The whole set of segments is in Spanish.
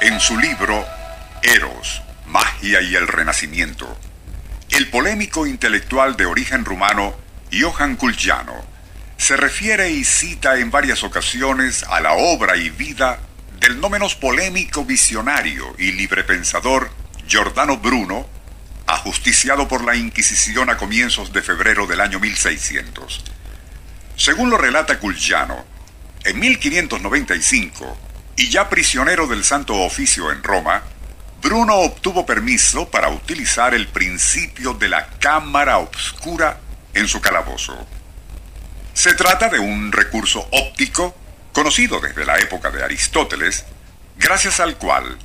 En su libro Eros, Magia y el Renacimiento, el polémico intelectual de origen rumano Johann Kulciano se refiere y cita en varias ocasiones a la obra y vida del no menos polémico visionario y librepensador Giordano Bruno, ajusticiado por la Inquisición a comienzos de febrero del año 1600. Según lo relata Culciano, en 1595, y ya prisionero del Santo Oficio en Roma, Bruno obtuvo permiso para utilizar el principio de la cámara obscura en su calabozo. Se trata de un recurso óptico conocido desde la época de Aristóteles, gracias al cual,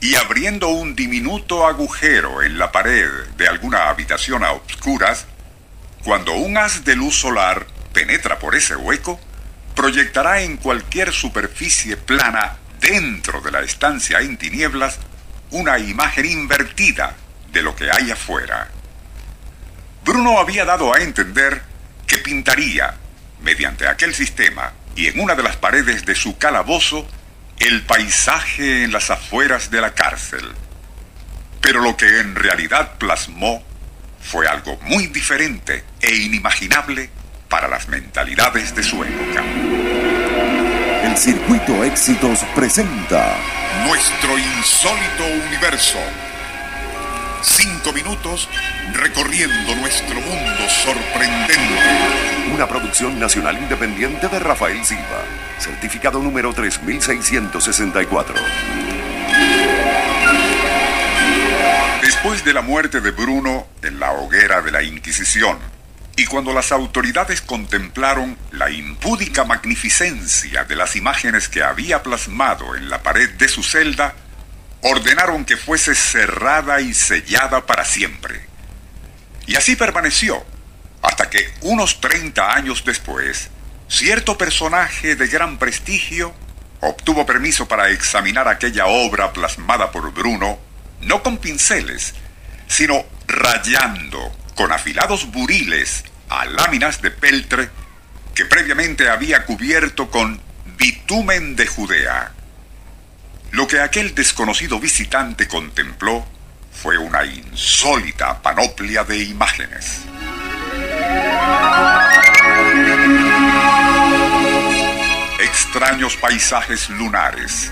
y abriendo un diminuto agujero en la pared de alguna habitación a obscuras, cuando un haz de luz solar penetra por ese hueco, proyectará en cualquier superficie plana dentro de la estancia en tinieblas una imagen invertida de lo que hay afuera. Bruno había dado a entender que pintaría, mediante aquel sistema y en una de las paredes de su calabozo, el paisaje en las afueras de la cárcel. Pero lo que en realidad plasmó fue algo muy diferente e inimaginable para las mentalidades de su época. El Circuito Éxitos presenta Nuestro insólito universo. Cinco minutos recorriendo nuestro mundo sorprendente. Una producción nacional independiente de Rafael Silva. Certificado número 3664. Después de la muerte de Bruno en la hoguera de la Inquisición, y cuando las autoridades contemplaron la impúdica magnificencia de las imágenes que había plasmado en la pared de su celda, ordenaron que fuese cerrada y sellada para siempre. Y así permaneció, hasta que unos 30 años después, cierto personaje de gran prestigio obtuvo permiso para examinar aquella obra plasmada por Bruno, no con pinceles, sino rayando con afilados buriles a láminas de peltre que previamente había cubierto con bitumen de Judea. Lo que aquel desconocido visitante contempló fue una insólita panoplia de imágenes. Extraños paisajes lunares,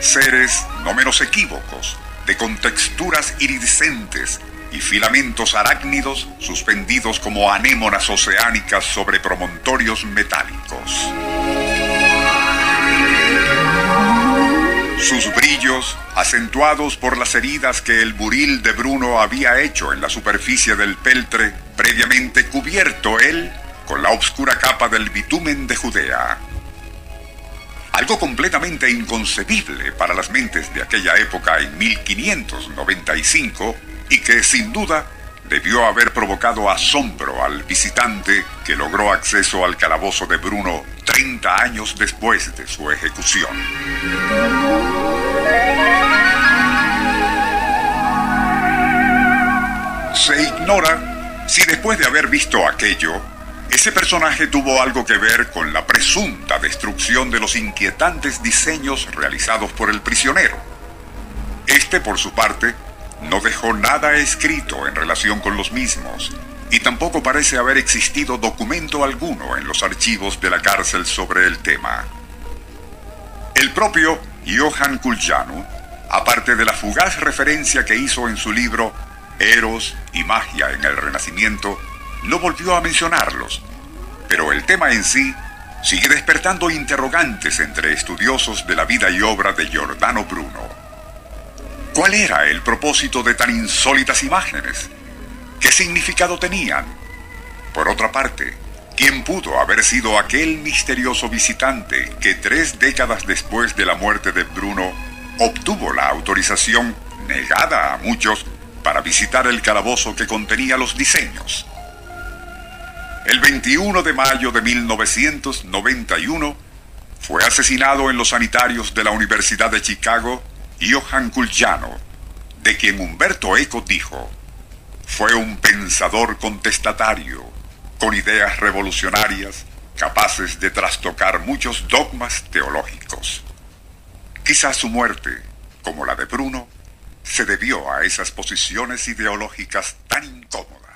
seres no menos equívocos, de contexturas iridiscentes y filamentos arácnidos suspendidos como anémonas oceánicas sobre promontorios metálicos. Sus brillos, acentuados por las heridas que el buril de Bruno había hecho en la superficie del peltre, previamente cubierto él con la oscura capa del bitumen de Judea. Algo completamente inconcebible para las mentes de aquella época en 1595 y que sin duda debió haber provocado asombro al visitante que logró acceso al calabozo de Bruno 30 años después de su ejecución. Se ignora si después de haber visto aquello, ese personaje tuvo algo que ver con la presunta destrucción de los inquietantes diseños realizados por el prisionero. Este, por su parte, no dejó nada escrito en relación con los mismos y tampoco parece haber existido documento alguno en los archivos de la cárcel sobre el tema. El propio Johann Kulciano, aparte de la fugaz referencia que hizo en su libro Eros y Magia en el Renacimiento, no volvió a mencionarlos, pero el tema en sí sigue despertando interrogantes entre estudiosos de la vida y obra de Giordano Bruno. ¿Cuál era el propósito de tan insólitas imágenes? ¿Qué significado tenían? Por otra parte, ¿quién pudo haber sido aquel misterioso visitante que tres décadas después de la muerte de Bruno obtuvo la autorización negada a muchos para visitar el calabozo que contenía los diseños? El 21 de mayo de 1991 fue asesinado en los sanitarios de la Universidad de Chicago Johann Kulciano, de quien Humberto Eco dijo, fue un pensador contestatario, con ideas revolucionarias, capaces de trastocar muchos dogmas teológicos. Quizás su muerte, como la de Bruno, se debió a esas posiciones ideológicas tan incómodas.